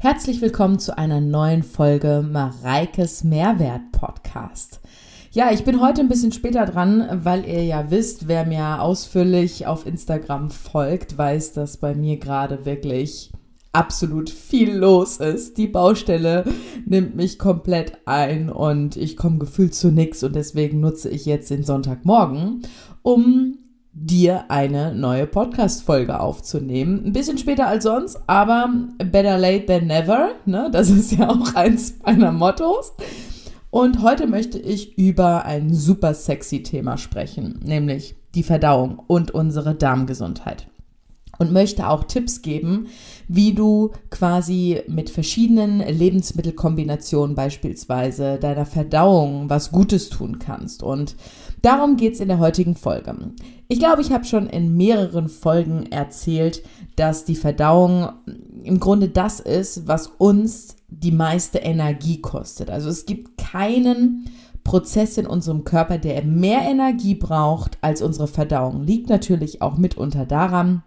Herzlich willkommen zu einer neuen Folge Mareikes Mehrwert Podcast. Ja, ich bin heute ein bisschen später dran, weil ihr ja wisst, wer mir ausführlich auf Instagram folgt, weiß, dass bei mir gerade wirklich absolut viel los ist. Die Baustelle nimmt mich komplett ein und ich komme gefühlt zu nichts und deswegen nutze ich jetzt den Sonntagmorgen, um dir eine neue Podcast-Folge aufzunehmen. Ein bisschen später als sonst, aber better late than never. Ne? Das ist ja auch eins meiner Mottos. Und heute möchte ich über ein super sexy Thema sprechen, nämlich die Verdauung und unsere Darmgesundheit und möchte auch Tipps geben, wie du quasi mit verschiedenen Lebensmittelkombinationen beispielsweise deiner Verdauung was Gutes tun kannst. Und darum geht's in der heutigen Folge. Ich glaube, ich habe schon in mehreren Folgen erzählt, dass die Verdauung im Grunde das ist, was uns die meiste Energie kostet. Also es gibt keinen Prozess in unserem Körper, der mehr Energie braucht als unsere Verdauung. Liegt natürlich auch mitunter daran,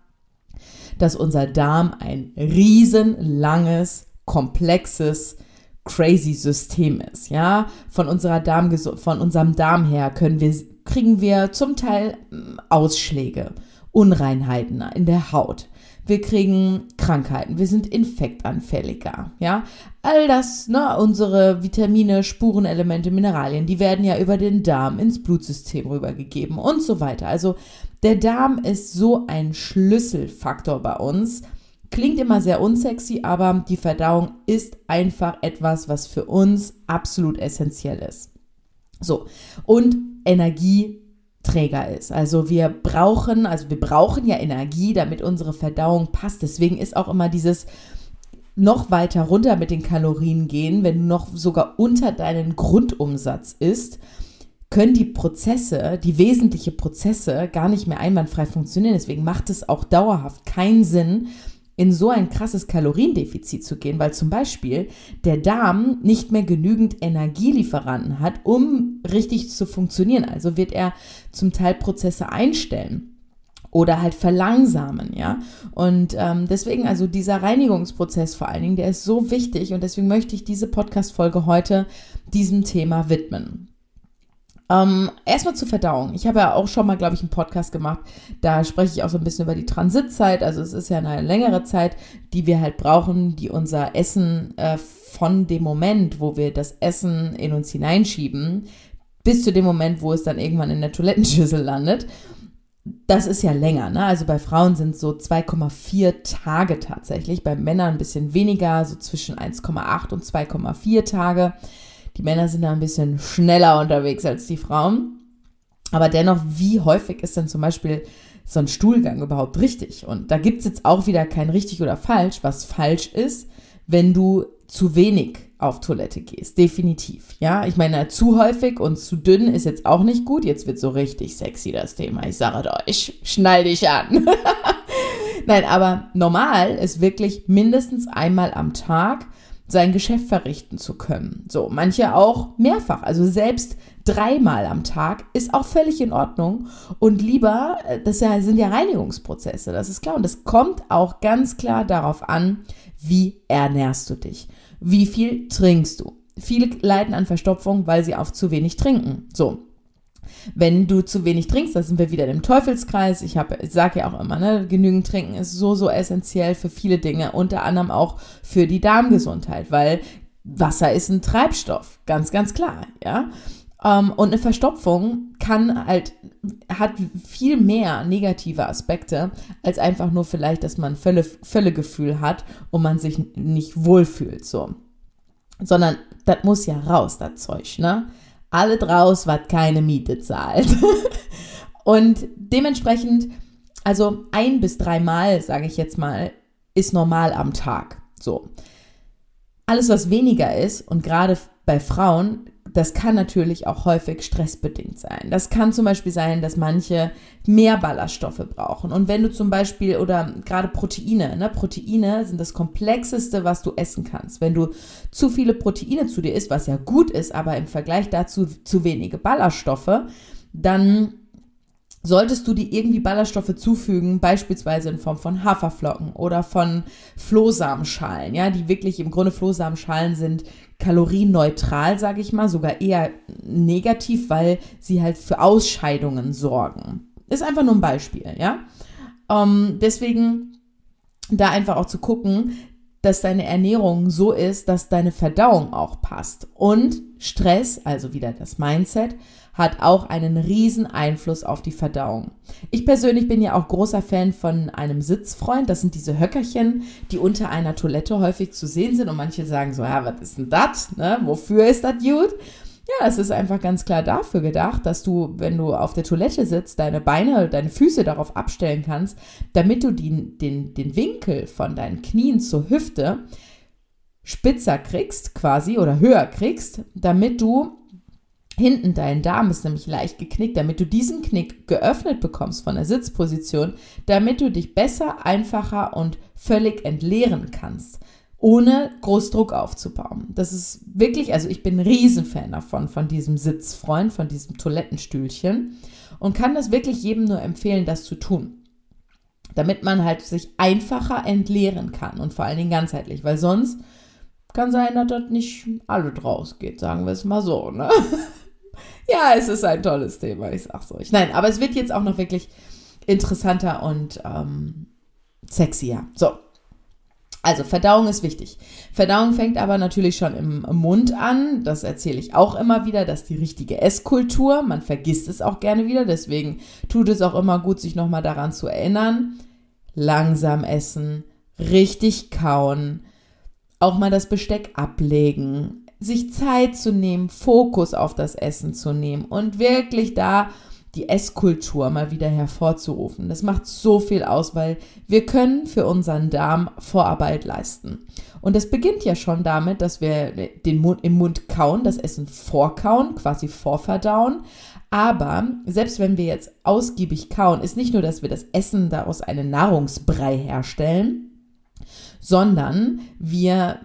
dass unser Darm ein riesenlanges, komplexes, crazy System ist. Ja, von unserer Darm, von unserem Darm her können wir, kriegen wir zum Teil hm, Ausschläge, Unreinheiten in der Haut. Wir kriegen Krankheiten, wir sind infektanfälliger, ja. All das, ne, unsere Vitamine, Spurenelemente, Mineralien, die werden ja über den Darm ins Blutsystem rübergegeben und so weiter. Also der Darm ist so ein Schlüsselfaktor bei uns. Klingt immer sehr unsexy, aber die Verdauung ist einfach etwas, was für uns absolut essentiell ist. So, und Energieträger ist. Also wir brauchen, also wir brauchen ja Energie, damit unsere Verdauung passt. Deswegen ist auch immer dieses noch weiter runter mit den Kalorien gehen, wenn du noch sogar unter deinen Grundumsatz isst können die Prozesse, die wesentlichen Prozesse gar nicht mehr einwandfrei funktionieren. Deswegen macht es auch dauerhaft keinen Sinn, in so ein krasses Kaloriendefizit zu gehen, weil zum Beispiel der Darm nicht mehr genügend Energielieferanten hat, um richtig zu funktionieren. Also wird er zum Teil Prozesse einstellen oder halt verlangsamen, ja. Und ähm, deswegen, also dieser Reinigungsprozess vor allen Dingen, der ist so wichtig und deswegen möchte ich diese Podcast-Folge heute diesem Thema widmen. Ähm, erstmal zur Verdauung. Ich habe ja auch schon mal, glaube ich, einen Podcast gemacht. Da spreche ich auch so ein bisschen über die Transitzeit. Also es ist ja eine längere Zeit, die wir halt brauchen, die unser Essen äh, von dem Moment, wo wir das Essen in uns hineinschieben, bis zu dem Moment, wo es dann irgendwann in der Toilettenschüssel landet. Das ist ja länger, ne? Also bei Frauen sind es so 2,4 Tage tatsächlich, bei Männern ein bisschen weniger, so zwischen 1,8 und 2,4 Tage. Die Männer sind da ein bisschen schneller unterwegs als die Frauen. Aber dennoch, wie häufig ist denn zum Beispiel so ein Stuhlgang überhaupt richtig? Und da gibt es jetzt auch wieder kein richtig oder falsch. Was falsch ist, wenn du zu wenig auf Toilette gehst. Definitiv. Ja, ich meine, zu häufig und zu dünn ist jetzt auch nicht gut. Jetzt wird so richtig sexy das Thema. Ich sage euch, schnall dich an. Nein, aber normal ist wirklich mindestens einmal am Tag sein Geschäft verrichten zu können. So, manche auch mehrfach, also selbst dreimal am Tag ist auch völlig in Ordnung und lieber, äh, das sind ja Reinigungsprozesse, das ist klar und das kommt auch ganz klar darauf an, wie ernährst du dich, wie viel trinkst du. Viele leiden an Verstopfung, weil sie auf zu wenig trinken. So, wenn du zu wenig trinkst, da sind wir wieder im Teufelskreis. Ich, ich sage ja auch immer, ne, genügend trinken ist so, so essentiell für viele Dinge, unter anderem auch für die Darmgesundheit, weil Wasser ist ein Treibstoff, ganz, ganz klar, ja. Ähm, und eine Verstopfung kann halt, hat viel mehr negative Aspekte, als einfach nur vielleicht, dass man Völle, Völlegefühl hat und man sich nicht wohlfühlt, so. Sondern das muss ja raus, das Zeug, ne? Alle draus, was keine Miete zahlt. und dementsprechend, also ein bis dreimal, sage ich jetzt mal, ist normal am Tag. So. Alles, was weniger ist und gerade bei Frauen das kann natürlich auch häufig stressbedingt sein. Das kann zum Beispiel sein, dass manche mehr Ballaststoffe brauchen. Und wenn du zum Beispiel, oder gerade Proteine, ne, Proteine sind das komplexeste, was du essen kannst. Wenn du zu viele Proteine zu dir isst, was ja gut ist, aber im Vergleich dazu zu wenige Ballaststoffe, dann solltest du dir irgendwie Ballaststoffe zufügen, beispielsweise in Form von Haferflocken oder von Flohsamenschalen, ja, die wirklich im Grunde Flohsamenschalen sind kalorienneutral, sage ich mal, sogar eher negativ, weil sie halt für Ausscheidungen sorgen. Ist einfach nur ein Beispiel, ja. Ähm, deswegen da einfach auch zu gucken, dass deine Ernährung so ist, dass deine Verdauung auch passt. Und Stress, also wieder das Mindset, hat auch einen riesen Einfluss auf die Verdauung. Ich persönlich bin ja auch großer Fan von einem Sitzfreund. Das sind diese Höckerchen, die unter einer Toilette häufig zu sehen sind. Und manche sagen so, ja, was ist denn das? Ne? Wofür ist das gut? Ja, es ist einfach ganz klar dafür gedacht, dass du, wenn du auf der Toilette sitzt, deine Beine, deine Füße darauf abstellen kannst, damit du die, den, den Winkel von deinen Knien zur Hüfte spitzer kriegst quasi oder höher kriegst, damit du hinten dein Darm ist nämlich leicht geknickt, damit du diesen Knick geöffnet bekommst von der Sitzposition, damit du dich besser, einfacher und völlig entleeren kannst ohne Großdruck aufzubauen. Das ist wirklich, also ich bin ein Riesenfan davon, von diesem Sitzfreund, von diesem Toilettenstühlchen und kann das wirklich jedem nur empfehlen, das zu tun. Damit man halt sich einfacher entleeren kann und vor allen Dingen ganzheitlich, weil sonst kann sein, dass das nicht alle draus geht, sagen wir es mal so, ne? ja, es ist ein tolles Thema, ich sag's euch. Nein, aber es wird jetzt auch noch wirklich interessanter und ähm, sexier. So, also Verdauung ist wichtig. Verdauung fängt aber natürlich schon im, Mund an. Das erzähle ich auch immer wieder, dass die richtige Esskultur. Man vergisst es auch gerne wieder. Deswegen tut es auch immer gut, sich nochmal daran zu erinnern. Langsam essen, richtig kauen, auch mal das Besteck ablegen, sich Zeit zu nehmen, Fokus auf das Essen zu nehmen und wirklich da die Esskultur mal wieder hervorzurufen. Das macht so viel aus, weil wir können für unseren Darm Vorarbeit leisten. Und das beginnt ja schon damit, dass wir den Mund im Mund kauen, das Essen vorkauen, quasi vorverdauen. Aber selbst wenn wir jetzt ausgiebig kauen, ist nicht nur, dass wir das Essen daraus einen Nahrungsbrei herstellen, sondern wir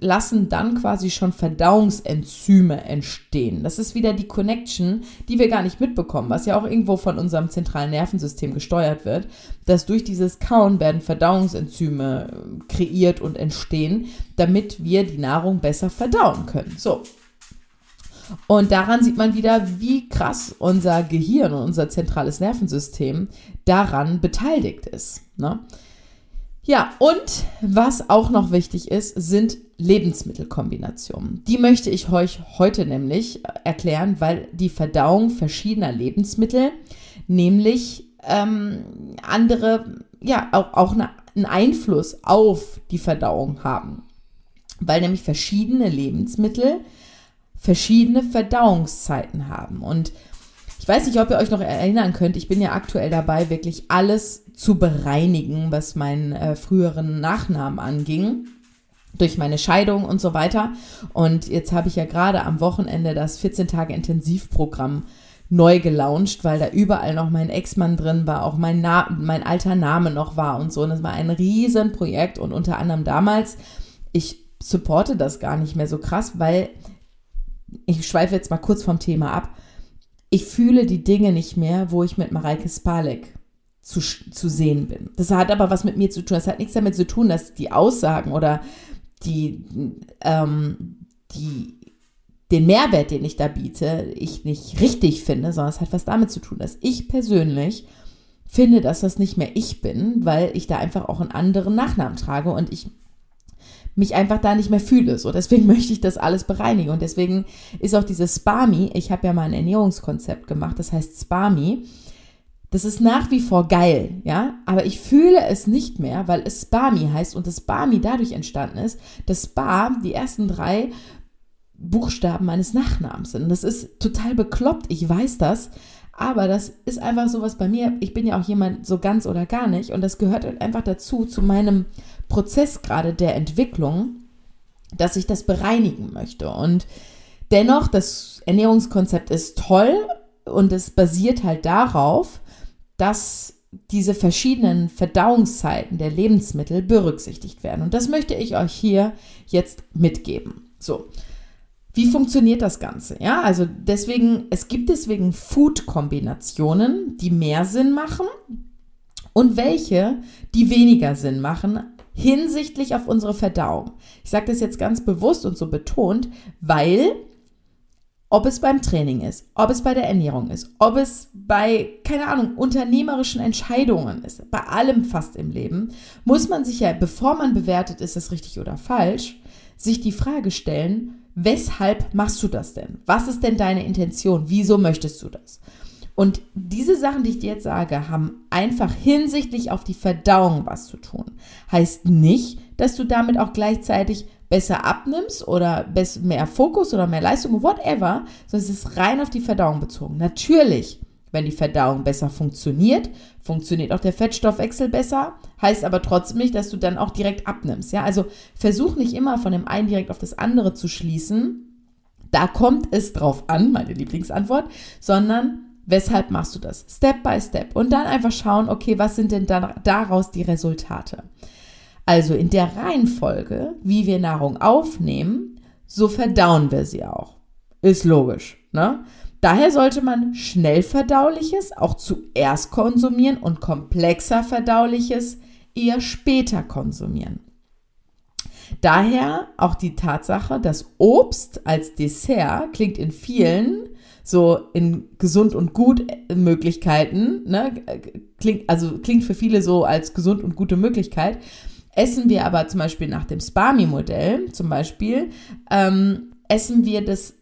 lassen dann quasi schon Verdauungsenzyme entstehen. Das ist wieder die Connection, die wir gar nicht mitbekommen, was ja auch irgendwo von unserem zentralen Nervensystem gesteuert wird, dass durch dieses Kauen werden Verdauungsenzyme äh, kreiert und entstehen, damit wir die Nahrung besser verdauen können. So. Und daran sieht man wieder, wie krass unser Gehirn und unser zentrales Nervensystem daran beteiligt ist. Ne? Ja, und was auch noch wichtig ist, sind Lebensmittelkombinationen. Die möchte ich euch heute nämlich erklären, weil die Verdauung verschiedener Lebensmittel nämlich ähm, andere, ja, auch, auch eine, einen Einfluss auf die Verdauung haben. Weil nämlich verschiedene Lebensmittel verschiedene Verdauungszeiten haben. Und weiß nicht, ob ihr euch noch erinnern könnt, ich bin ja aktuell dabei, wirklich alles zu bereinigen, was meinen äh, früheren Nachnamen anging durch meine Scheidung und so weiter. Und jetzt habe ich ja gerade am Wochenende das 14 Tage Intensivprogramm neu gelauncht, weil da überall noch mein Ex-Mann drin war, auch mein, Na mein alter Name noch war und so. Und es war ein Riesenprojekt und unter anderem damals, ich supporte das gar nicht mehr so krass, weil ich schweife jetzt mal kurz vom Thema ab ich fühle die Dinge nicht mehr, wo ich mit Mareike Spalek zu, zu sehen bin. Das hat aber was mit mir zu tun. Das hat nichts damit zu tun, dass die Aussagen oder die, ähm, die, den Mehrwert, den ich da biete, ich nicht richtig finde, sondern es hat was damit zu tun, dass ich persönlich finde, dass das nicht mehr ich bin, weil ich da einfach auch einen anderen Nachnamen trage und ich mich einfach da nicht mehr fühle. So, deswegen möchte ich das alles bereinigen. Und deswegen ist auch dieses Spami, ich habe ja mal ein Ernährungskonzept gemacht, das heißt Spami. Das ist nach wie vor geil, ja, aber ich fühle es nicht mehr, weil es Spami heißt und das Spami dadurch entstanden ist, dass Spa die ersten drei Buchstaben meines Nachnamens sind. Und das ist total bekloppt, ich weiß das, aber das ist einfach sowas bei mir. Ich bin ja auch jemand so ganz oder gar nicht und das gehört halt einfach dazu, zu meinem Prozess gerade der Entwicklung, dass ich das bereinigen möchte. Und dennoch, das Ernährungskonzept ist toll und es basiert halt darauf, dass diese verschiedenen Verdauungszeiten der Lebensmittel berücksichtigt werden. Und das möchte ich euch hier jetzt mitgeben. So. Wie funktioniert das Ganze? Ja, also deswegen, es gibt deswegen Food-Kombinationen, die mehr Sinn machen und welche, die weniger Sinn machen hinsichtlich auf unsere Verdauung. Ich sage das jetzt ganz bewusst und so betont, weil ob es beim Training ist, ob es bei der Ernährung ist, ob es bei, keine Ahnung, unternehmerischen Entscheidungen ist, bei allem fast im Leben, muss man sich ja, bevor man bewertet, ist das richtig oder falsch, sich die Frage stellen, weshalb machst du das denn? Was ist denn deine Intention? Wieso möchtest du das? Und diese Sachen, die ich dir jetzt sage, haben einfach hinsichtlich auf die Verdauung was zu tun. Heißt nicht, dass du damit auch gleichzeitig besser abnimmst oder mehr Fokus oder mehr Leistung, whatever, sondern es ist rein auf die Verdauung bezogen. Natürlich, wenn die Verdauung besser funktioniert, funktioniert auch der Fettstoffwechsel besser, heißt aber trotzdem nicht, dass du dann auch direkt abnimmst. Ja, also versuch nicht immer von dem einen direkt auf das andere zu schließen. Da kommt es drauf an, meine Lieblingsantwort, sondern weshalb machst du das? Step by Step. Und dann einfach schauen, okay, was sind denn daraus die Resultate? Also in der Reihenfolge, wie wir Nahrung aufnehmen, so verdauen wir sie auch. Ist logisch, ne? Daher sollte man schnell verdauliches auch zuerst konsumieren und komplexer verdauliches eher später konsumieren. Daher auch die Tatsache, dass Obst als Dessert klingt in vielen so in gesund und gut Möglichkeiten, ne, klingt, also klingt für viele so als gesund und gute Möglichkeit. Essen wir aber zum Beispiel nach dem Spami-Modell, zum Beispiel, ähm, essen wir das äh,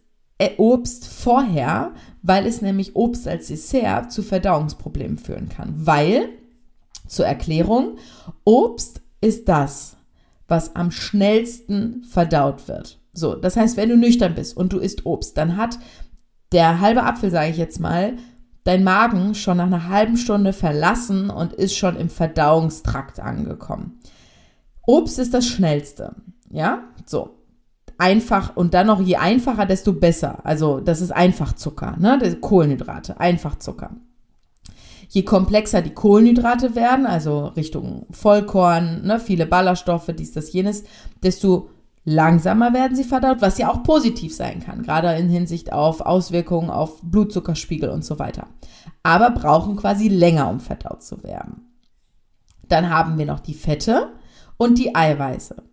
Obst vorher, weil es nämlich Obst als Dessert zu Verdauungsproblemen führen kann. Weil, zur Erklärung, Obst ist das, was am schnellsten verdaut wird. So, das heißt, wenn du nüchtern bist und du isst Obst, dann hat der halbe Apfel, sage ich jetzt mal, dein Magen schon nach einer halben Stunde verlassen und ist schon im Verdauungstrakt angekommen. Obst ist das schnellste. Ja, so einfach und dann noch je einfacher, desto besser. Also das ist Einfachzucker, ne? Kohlenhydrate, Einfachzucker. Je komplexer die Kohlenhydrate werden, also Richtung Vollkorn, ne, viele Ballaststoffe, dies, das, jenes, desto langsamer werden sie verdaut, was ja auch positiv sein kann, gerade in Hinsicht auf Auswirkungen auf Blutzuckerspiegel und so weiter. Aber brauchen quasi länger, um verdaut zu werden. Dann haben wir noch die Fette und die Eiweiße.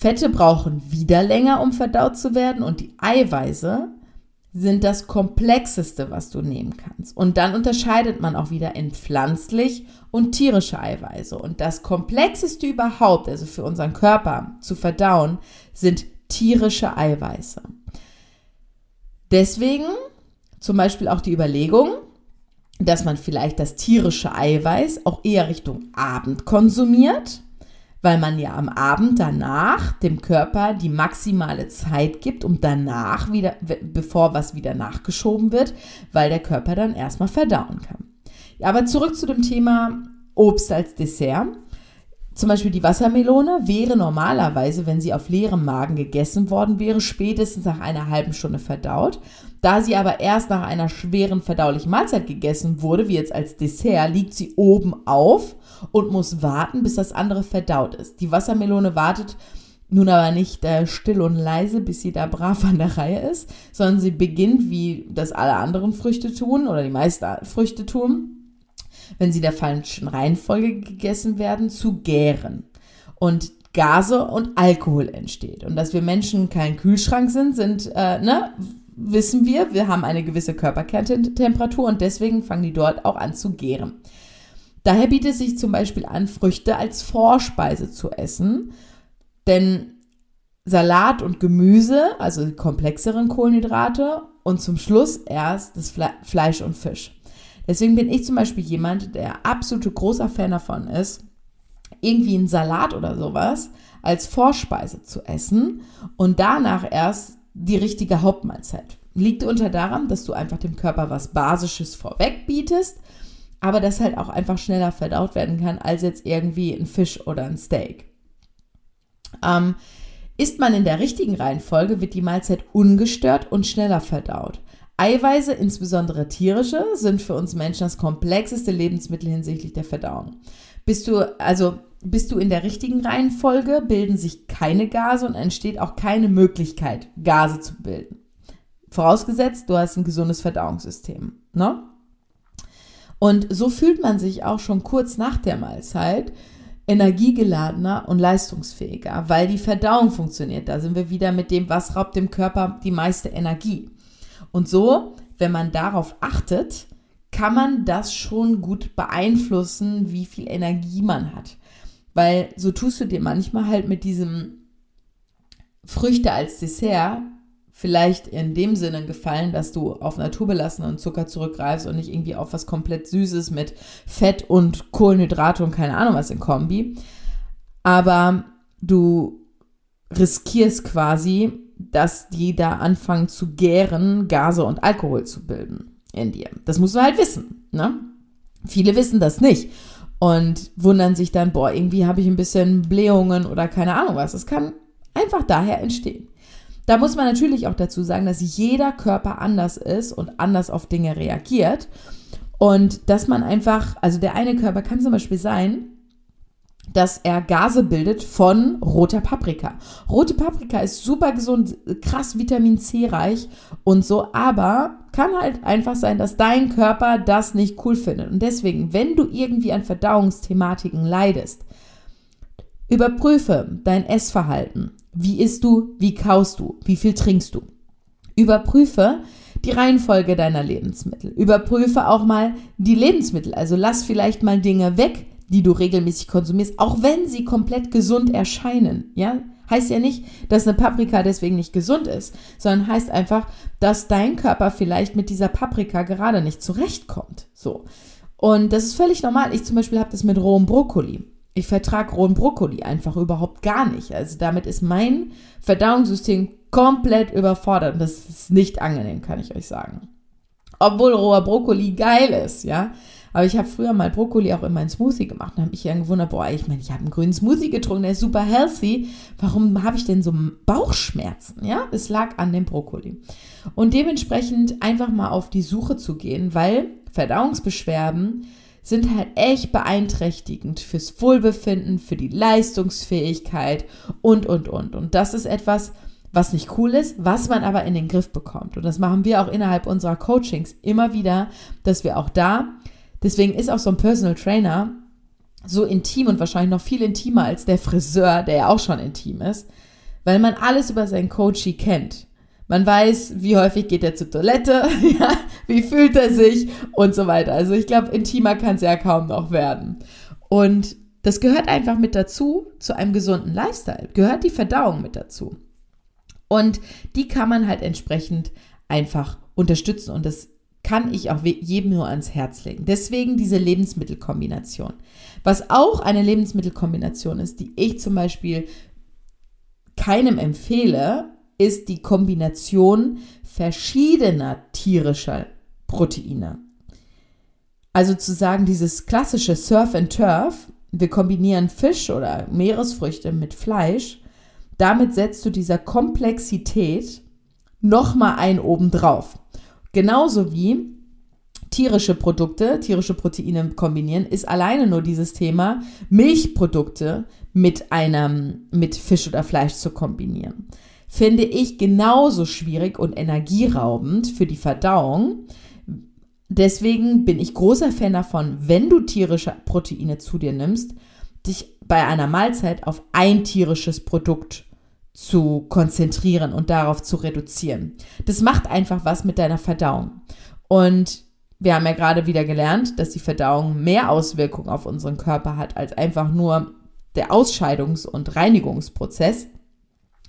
Fette brauchen wieder länger, um verdaut zu werden und die Eiweiße sind das komplexeste, was du nehmen kannst. Und dann unterscheidet man auch wieder in pflanzlich und tierische Eiweiße. Und das komplexeste überhaupt, also für unseren Körper zu verdauen, sind tierische Eiweiße. Deswegen zum Beispiel auch die Überlegung, dass man vielleicht das tierische Eiweiß auch eher Richtung Abend konsumiert weil man ja am Abend danach dem Körper die maximale Zeit gibt, um danach wieder, bevor was wieder nachgeschoben wird, weil der Körper dann erstmal verdauen kann. Ja, aber zurück zu dem Thema Obst als Dessert. Zum Beispiel die Wassermelone wäre normalerweise, wenn sie auf leerem Magen gegessen worden wäre, spätestens nach einer halben Stunde verdaut. Da sie aber erst nach einer schweren verdaulichen Mahlzeit gegessen wurde, wie jetzt als Dessert, liegt sie oben auf und muss warten, bis das andere verdaut ist. Die Wassermelone wartet nun aber nicht äh, still und leise, bis sie da brav an der Reihe ist, sondern sie beginnt, wie das alle anderen Früchte tun oder die meisten Früchte tun, wenn sie der falschen Reihenfolge gegessen werden, zu gären. Und Gase und Alkohol entsteht. Und dass wir Menschen kein Kühlschrank sind, sind, äh, ne, wissen wir. Wir haben eine gewisse Körperkerntemperatur und deswegen fangen die dort auch an zu gären. Daher bietet es sich zum Beispiel an, Früchte als Vorspeise zu essen, denn Salat und Gemüse, also die komplexeren Kohlenhydrate und zum Schluss erst das Fle Fleisch und Fisch. Deswegen bin ich zum Beispiel jemand, der absolute großer Fan davon ist, irgendwie einen Salat oder sowas als Vorspeise zu essen und danach erst die richtige Hauptmahlzeit. Liegt unter daran, dass du einfach dem Körper was Basisches vorweg bietest aber das halt auch einfach schneller verdaut werden kann als jetzt irgendwie ein Fisch oder ein Steak. Ähm, isst man in der richtigen Reihenfolge, wird die Mahlzeit ungestört und schneller verdaut. Eiweiße, insbesondere tierische, sind für uns Menschen das komplexeste Lebensmittel hinsichtlich der Verdauung. Bist du, also bist du in der richtigen Reihenfolge, bilden sich keine Gase und entsteht auch keine Möglichkeit, Gase zu bilden. Vorausgesetzt, du hast ein gesundes Verdauungssystem. Ne? Und so fühlt man sich auch schon kurz nach der Mahlzeit energiegeladener und leistungsfähiger, weil die Verdauung funktioniert. Da sind wir wieder mit dem, was raubt dem Körper die meiste Energie. Und so, wenn man darauf achtet, kann man das schon gut beeinflussen, wie viel Energie man hat. Weil so tust du dir manchmal halt mit diesem Früchte als Dessert vielleicht in dem Sinne gefallen, dass du auf naturbelassenen Zucker zurückgreifst und nicht irgendwie auf was komplett Süßes mit Fett und Kohlenhydrate und keine Ahnung was in Kombi. Aber du riskierst quasi, dass die da anfangen zu gären, Gase und Alkohol zu bilden in dir. Das musst du halt wissen. Ne? Viele wissen das nicht und wundern sich dann, boah, irgendwie habe ich ein bisschen Blähungen oder keine Ahnung was. Das kann einfach daher entstehen. Da muss man natürlich auch dazu sagen, dass jeder Körper anders ist und anders auf Dinge reagiert. Und dass man einfach, also der eine Körper kann zum Beispiel sein, dass er Gase bildet von roter Paprika. Rote Paprika ist super gesund, krass Vitamin C reich und so, aber kann halt einfach sein, dass dein Körper das nicht cool findet. Und deswegen, wenn du irgendwie an Verdauungsthematiken leidest, überprüfe dein Essverhalten. Wie isst du? Wie kaust du? Wie viel trinkst du? Überprüfe die Reihenfolge deiner Lebensmittel. Überprüfe auch mal die Lebensmittel. Also lass vielleicht mal Dinge weg, die du regelmäßig konsumierst, auch wenn sie komplett gesund erscheinen. Ja, heißt ja nicht, dass eine Paprika deswegen nicht gesund ist, sondern heißt einfach, dass dein Körper vielleicht mit dieser Paprika gerade nicht zurechtkommt. So. Und das ist völlig normal. Ich zum Beispiel habe das mit rohem Brokkoli. Ich vertrage rohen Brokkoli einfach überhaupt gar nicht. Also damit ist mein Verdauungssystem komplett überfordert. Und das ist nicht angenehm, kann ich euch sagen. Obwohl roher Brokkoli geil ist, ja. Aber ich habe früher mal Brokkoli auch in meinen Smoothie gemacht und habe mich dann gewundert, boah, ich meine, ich habe einen grünen Smoothie getrunken, der ist super healthy. Warum habe ich denn so Bauchschmerzen? Ja, es lag an dem Brokkoli. Und dementsprechend einfach mal auf die Suche zu gehen, weil Verdauungsbeschwerden sind halt echt beeinträchtigend fürs Wohlbefinden, für die Leistungsfähigkeit und, und, und. Und das ist etwas, was nicht cool ist, was man aber in den Griff bekommt. Und das machen wir auch innerhalb unserer Coachings immer wieder, dass wir auch da, deswegen ist auch so ein Personal Trainer so intim und wahrscheinlich noch viel intimer als der Friseur, der ja auch schon intim ist, weil man alles über seinen Coachie kennt. Man weiß, wie häufig geht er zur Toilette, ja, wie fühlt er sich und so weiter. Also ich glaube, intimer kann es ja kaum noch werden. Und das gehört einfach mit dazu, zu einem gesunden Lifestyle. Gehört die Verdauung mit dazu. Und die kann man halt entsprechend einfach unterstützen. Und das kann ich auch jedem nur ans Herz legen. Deswegen diese Lebensmittelkombination. Was auch eine Lebensmittelkombination ist, die ich zum Beispiel keinem empfehle, ist die Kombination verschiedener tierischer Proteine. Also zu sagen, dieses klassische Surf and Turf, wir kombinieren Fisch oder Meeresfrüchte mit Fleisch, damit setzt du dieser Komplexität nochmal ein obendrauf. Genauso wie tierische Produkte, tierische Proteine kombinieren, ist alleine nur dieses Thema, Milchprodukte mit einem, mit Fisch oder Fleisch zu kombinieren finde ich genauso schwierig und energieraubend für die Verdauung. Deswegen bin ich großer Fan davon, wenn du tierische Proteine zu dir nimmst, dich bei einer Mahlzeit auf ein tierisches Produkt zu konzentrieren und darauf zu reduzieren. Das macht einfach was mit deiner Verdauung. Und wir haben ja gerade wieder gelernt, dass die Verdauung mehr Auswirkungen auf unseren Körper hat als einfach nur der Ausscheidungs- und Reinigungsprozess.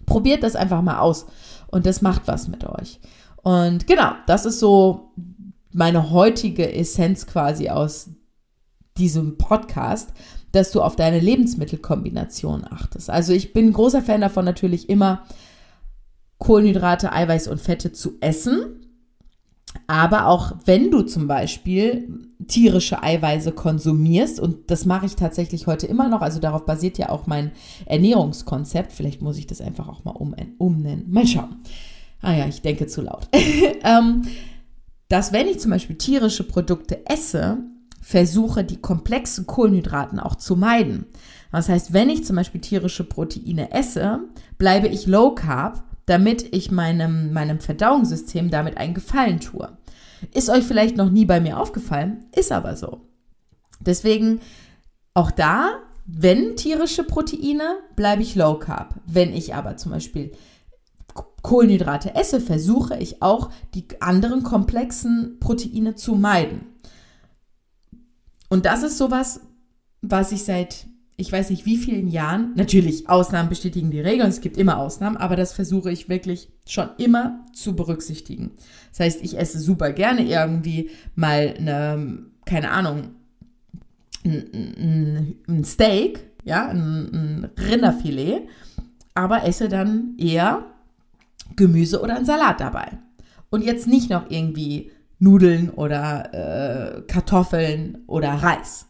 Probiert das einfach mal aus und das macht was mit euch. Und genau, das ist so meine heutige Essenz quasi aus diesem Podcast, dass du auf deine Lebensmittelkombination achtest. Also ich bin großer Fan davon natürlich immer Kohlenhydrate, Eiweiß und Fette zu essen. Aber auch wenn du zum Beispiel tierische Eiweiße konsumierst, und das mache ich tatsächlich heute immer noch, also darauf basiert ja auch mein Ernährungskonzept, vielleicht muss ich das einfach auch mal um, umnennen. Mal schauen. Ah ja, ich denke zu laut. ähm, dass wenn ich zum Beispiel tierische Produkte esse, versuche die komplexen Kohlenhydraten auch zu meiden. Das heißt, wenn ich zum Beispiel tierische Proteine esse, bleibe ich low carb, damit ich meinem, meinem Verdauungssystem damit einen Gefallen tue. Ist euch vielleicht noch nie bei mir aufgefallen, ist aber so. Deswegen auch da, wenn tierische Proteine, bleibe ich low carb. Wenn ich aber zum Beispiel Kohlenhydrate esse, versuche ich auch die anderen komplexen Proteine zu meiden. Und das ist sowas, was ich seit ich weiß nicht wie vielen Jahren, natürlich Ausnahmen bestätigen die Regeln, es gibt immer Ausnahmen, aber das versuche ich wirklich schon immer zu berücksichtigen. Das heißt, ich esse super gerne irgendwie mal eine, keine Ahnung, ein, ein Steak, ja, ein, ein Rinderfilet, aber esse dann eher Gemüse oder einen Salat dabei. Und jetzt nicht noch irgendwie Nudeln oder äh, Kartoffeln oder Reis.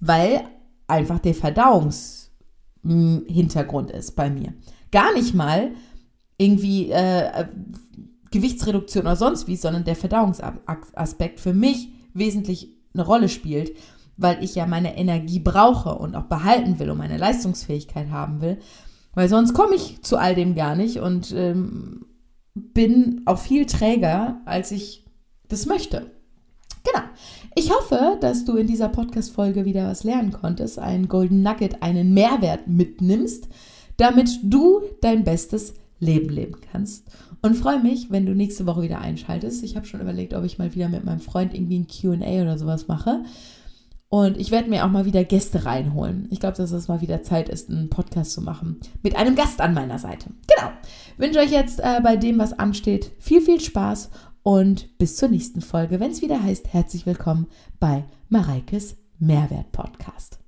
Weil einfach der Verdauungshintergrund ist bei mir. Gar nicht mal irgendwie äh, Gewichtsreduktion oder sonst wie, sondern der Verdauungsaspekt für mich wesentlich eine Rolle spielt, weil ich ja meine Energie brauche und auch behalten will und meine Leistungsfähigkeit haben will. Weil sonst komme ich zu all dem gar nicht und ähm, bin auch viel träger, als ich das möchte. Genau. Ich hoffe, dass du in dieser Podcast-Folge wieder was lernen konntest, einen Golden Nugget, einen Mehrwert mitnimmst, damit du dein bestes Leben leben kannst. Und freue mich, wenn du nächste Woche wieder einschaltest. Ich habe schon überlegt, ob ich mal wieder mit meinem Freund irgendwie ein QA oder sowas mache. Und ich werde mir auch mal wieder Gäste reinholen. Ich glaube, dass es mal wieder Zeit ist, einen Podcast zu machen. Mit einem Gast an meiner Seite. Genau. Wünsche euch jetzt äh, bei dem, was ansteht, viel, viel Spaß und bis zur nächsten Folge, wenn es wieder heißt, herzlich willkommen bei Mareikes Mehrwert Podcast.